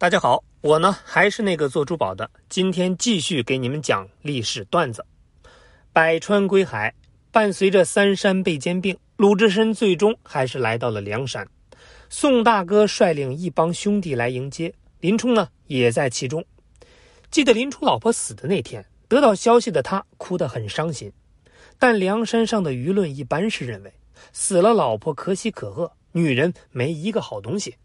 大家好，我呢还是那个做珠宝的，今天继续给你们讲历史段子。百川归海，伴随着三山被兼并，鲁智深最终还是来到了梁山。宋大哥率领一帮兄弟来迎接，林冲呢也在其中。记得林冲老婆死的那天，得到消息的他哭得很伤心。但梁山上的舆论一般是认为，死了老婆可喜可贺，女人没一个好东西。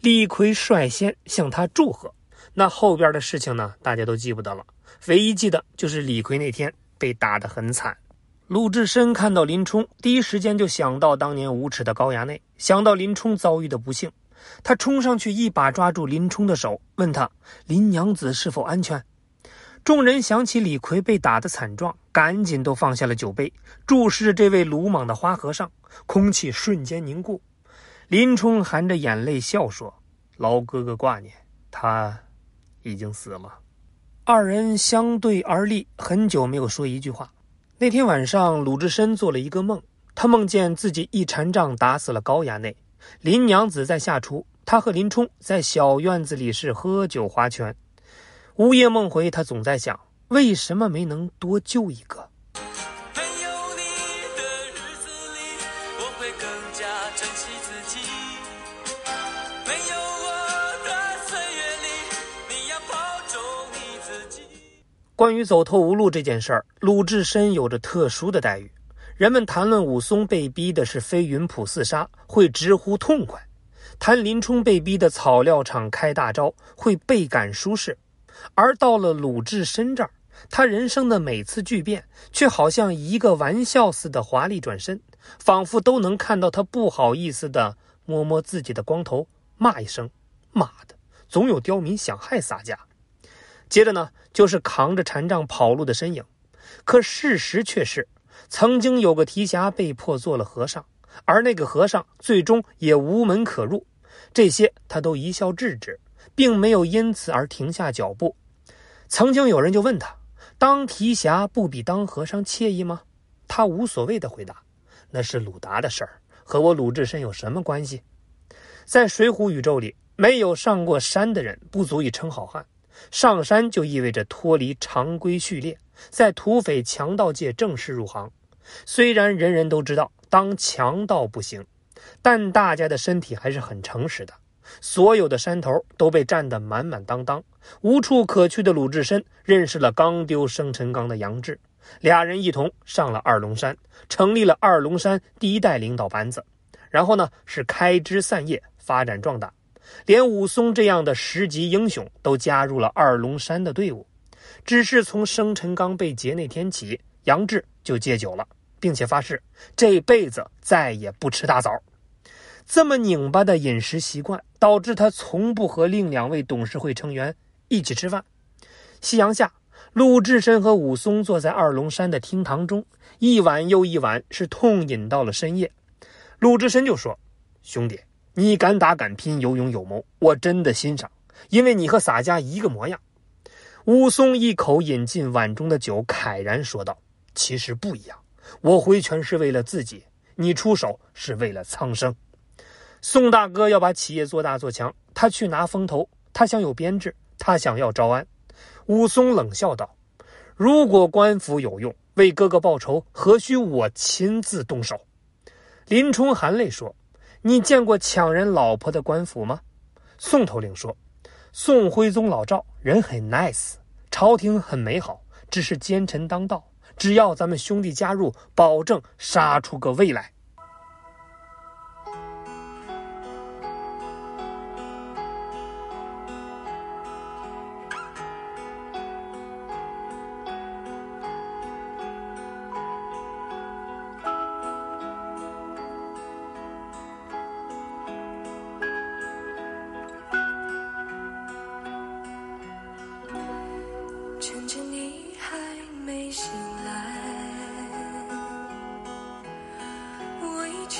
李逵率先向他祝贺，那后边的事情呢？大家都记不得了，唯一记得就是李逵那天被打得很惨。鲁智深看到林冲，第一时间就想到当年无耻的高衙内，想到林冲遭遇的不幸，他冲上去一把抓住林冲的手，问他：“林娘子是否安全？”众人想起李逵被打的惨状，赶紧都放下了酒杯，注视着这位鲁莽的花和尚，空气瞬间凝固。林冲含着眼泪笑说：“老哥哥挂念，他已经死了。”二人相对而立，很久没有说一句话。那天晚上，鲁智深做了一个梦，他梦见自己一禅杖打死了高衙内，林娘子在下厨，他和林冲在小院子里是喝酒划拳。午夜梦回，他总在想，为什么没能多救一个？关于走投无路这件事儿，鲁智深有着特殊的待遇。人们谈论武松被逼的是飞云浦四杀，会直呼痛快；谈林冲被逼的草料场开大招，会倍感舒适。而到了鲁智深这儿，他人生的每次巨变，却好像一个玩笑似的华丽转身，仿佛都能看到他不好意思的摸摸自己的光头，骂一声：“妈的，总有刁民想害洒家。”接着呢，就是扛着禅杖跑路的身影。可事实却是，曾经有个提辖被迫做了和尚，而那个和尚最终也无门可入。这些他都一笑置之，并没有因此而停下脚步。曾经有人就问他：“当提辖不比当和尚惬意吗？”他无所谓的回答：“那是鲁达的事儿，和我鲁智深有什么关系？”在水浒宇宙里，没有上过山的人不足以称好汉。上山就意味着脱离常规序列，在土匪强盗界正式入行。虽然人人都知道当强盗不行，但大家的身体还是很诚实的。所有的山头都被占得满满当当，无处可去的鲁智深认识了刚丢生辰纲的杨志，俩人一同上了二龙山，成立了二龙山第一代领导班子。然后呢，是开枝散叶，发展壮大。连武松这样的十级英雄都加入了二龙山的队伍，只是从生辰纲被劫那天起，杨志就戒酒了，并且发誓这辈子再也不吃大枣。这么拧巴的饮食习惯，导致他从不和另两位董事会成员一起吃饭。夕阳下，鲁智深和武松坐在二龙山的厅堂中，一碗又一碗，是痛饮到了深夜。鲁智深就说：“兄弟。”你敢打敢拼，有勇有谋，我真的欣赏，因为你和洒家一个模样。武松一口饮尽碗中的酒，慨然说道：“其实不一样，我挥拳是为了自己，你出手是为了苍生。”宋大哥要把企业做大做强，他去拿风头，他想有编制，他想要招安。武松冷笑道：“如果官府有用，为哥哥报仇，何须我亲自动手？”林冲含泪说。你见过抢人老婆的官府吗？宋头领说：“宋徽宗老赵人很 nice，朝廷很美好，只是奸臣当道。只要咱们兄弟加入，保证杀出个未来。”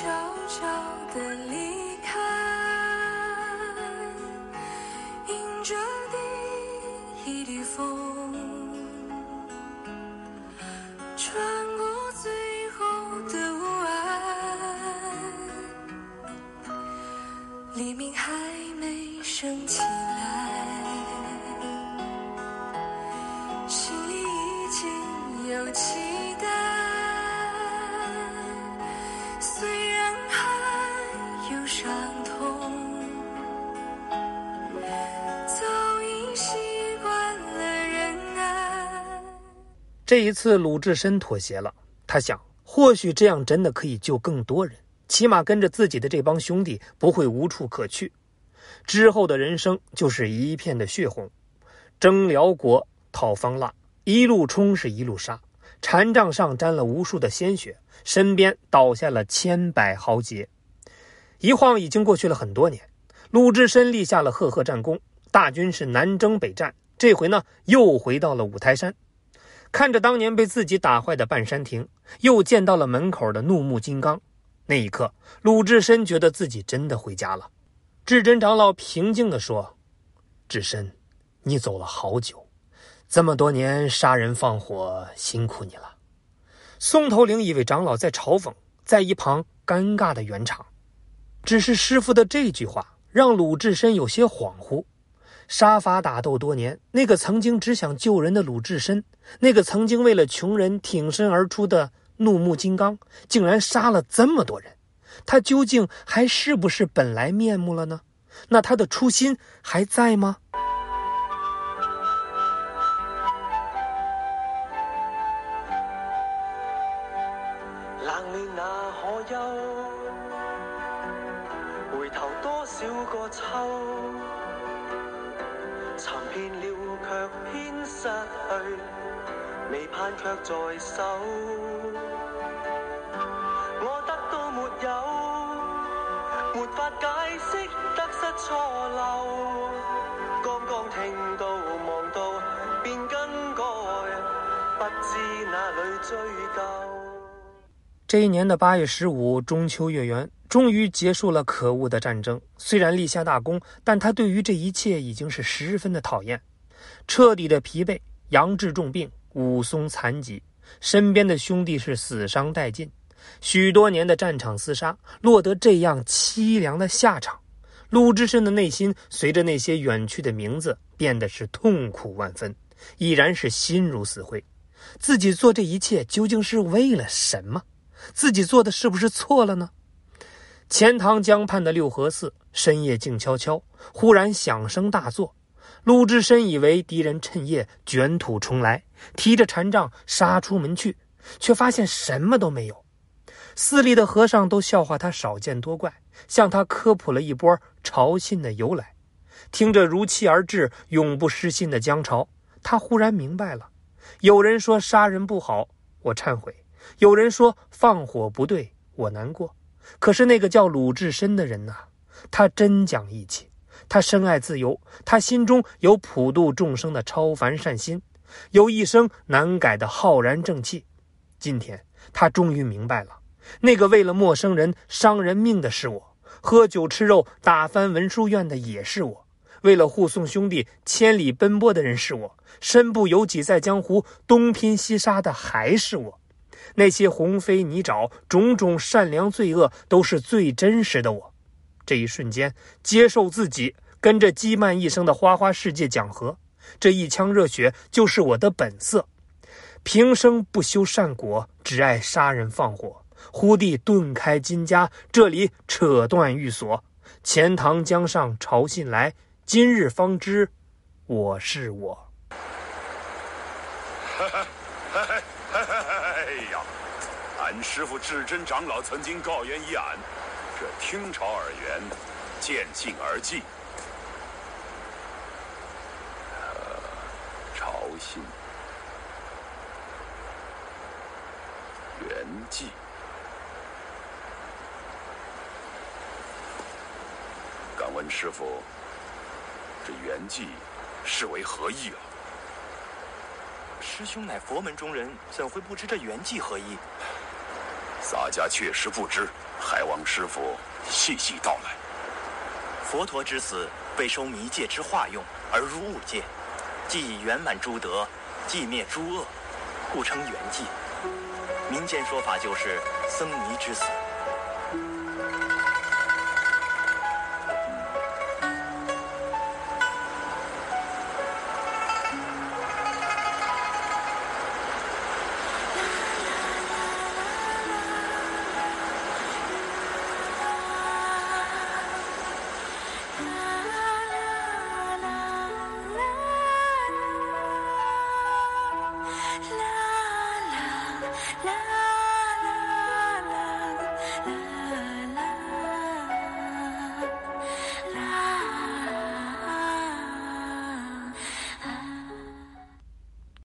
悄悄的离开。迎着第一缕风穿过最后的雾霭黎明还没升起来。这一次，鲁智深妥协了。他想，或许这样真的可以救更多人，起码跟着自己的这帮兄弟不会无处可去。之后的人生就是一片的血红，征辽国、讨方腊，一路冲是一路杀，禅杖上沾了无数的鲜血，身边倒下了千百豪杰。一晃已经过去了很多年，鲁智深立下了赫赫战功，大军是南征北战，这回呢又回到了五台山。看着当年被自己打坏的半山亭，又见到了门口的怒目金刚，那一刻，鲁智深觉得自己真的回家了。智真长老平静地说：“智深，你走了好久，这么多年杀人放火，辛苦你了。”松头岭一位长老在嘲讽，在一旁尴尬的圆场。只是师傅的这句话让鲁智深有些恍惚。杀伐打斗多年，那个曾经只想救人的鲁智深，那个曾经为了穷人挺身而出的怒目金刚，竟然杀了这么多人，他究竟还是不是本来面目了呢？那他的初心还在吗？回头多少个秋见了却偏失去，未盼却在手，我得到没有，没法解释得失错漏。刚刚听到望到便更改，不知哪里追究。这一年的八月十五中秋月圆，终于结束了可恶的战争。虽然立下大功，但他对于这一切已经是十分的讨厌，彻底的疲惫，杨志重病。武松残疾，身边的兄弟是死伤殆尽，许多年的战场厮杀落得这样凄凉的下场。鲁智深的内心随着那些远去的名字变得是痛苦万分，已然是心如死灰。自己做这一切究竟是为了什么？自己做的是不是错了呢？钱塘江畔的六合寺，深夜静悄悄，忽然响声大作。鲁智深以为敌人趁夜卷土重来，提着禅杖杀出门去，却发现什么都没有。寺里的和尚都笑话他少见多怪，向他科普了一波潮信的由来。听着如期而至、永不失信的江潮，他忽然明白了：有人说杀人不好，我忏悔；有人说放火不对，我难过。可是那个叫鲁智深的人呐，他真讲义气。他深爱自由，他心中有普度众生的超凡善心，有一生难改的浩然正气。今天他终于明白了，那个为了陌生人伤人命的是我，喝酒吃肉打翻文殊院的也是我，为了护送兄弟千里奔波的人是我，身不由己在江湖东拼西杀的还是我。那些鸿飞泥沼、种种善良罪恶，都是最真实的我。这一瞬间，接受自己，跟着积曼一生的花花世界讲和，这一腔热血就是我的本色。平生不修善果，只爱杀人放火。忽地顿开金家，这里扯断玉锁。钱塘江上潮信来，今日方知我是我。师傅至真长老曾经告言于俺。这听潮而圆，见信而寂。潮信圆寂，敢问师傅，这圆寂是为何意啊？师兄乃佛门中人，怎会不知这圆寂何意？洒家确实不知。还望师傅细细道来。佛陀之死，被收迷界之化用而入物界，既以圆满诸德，既灭诸恶，故称圆寂。民间说法就是僧尼之死。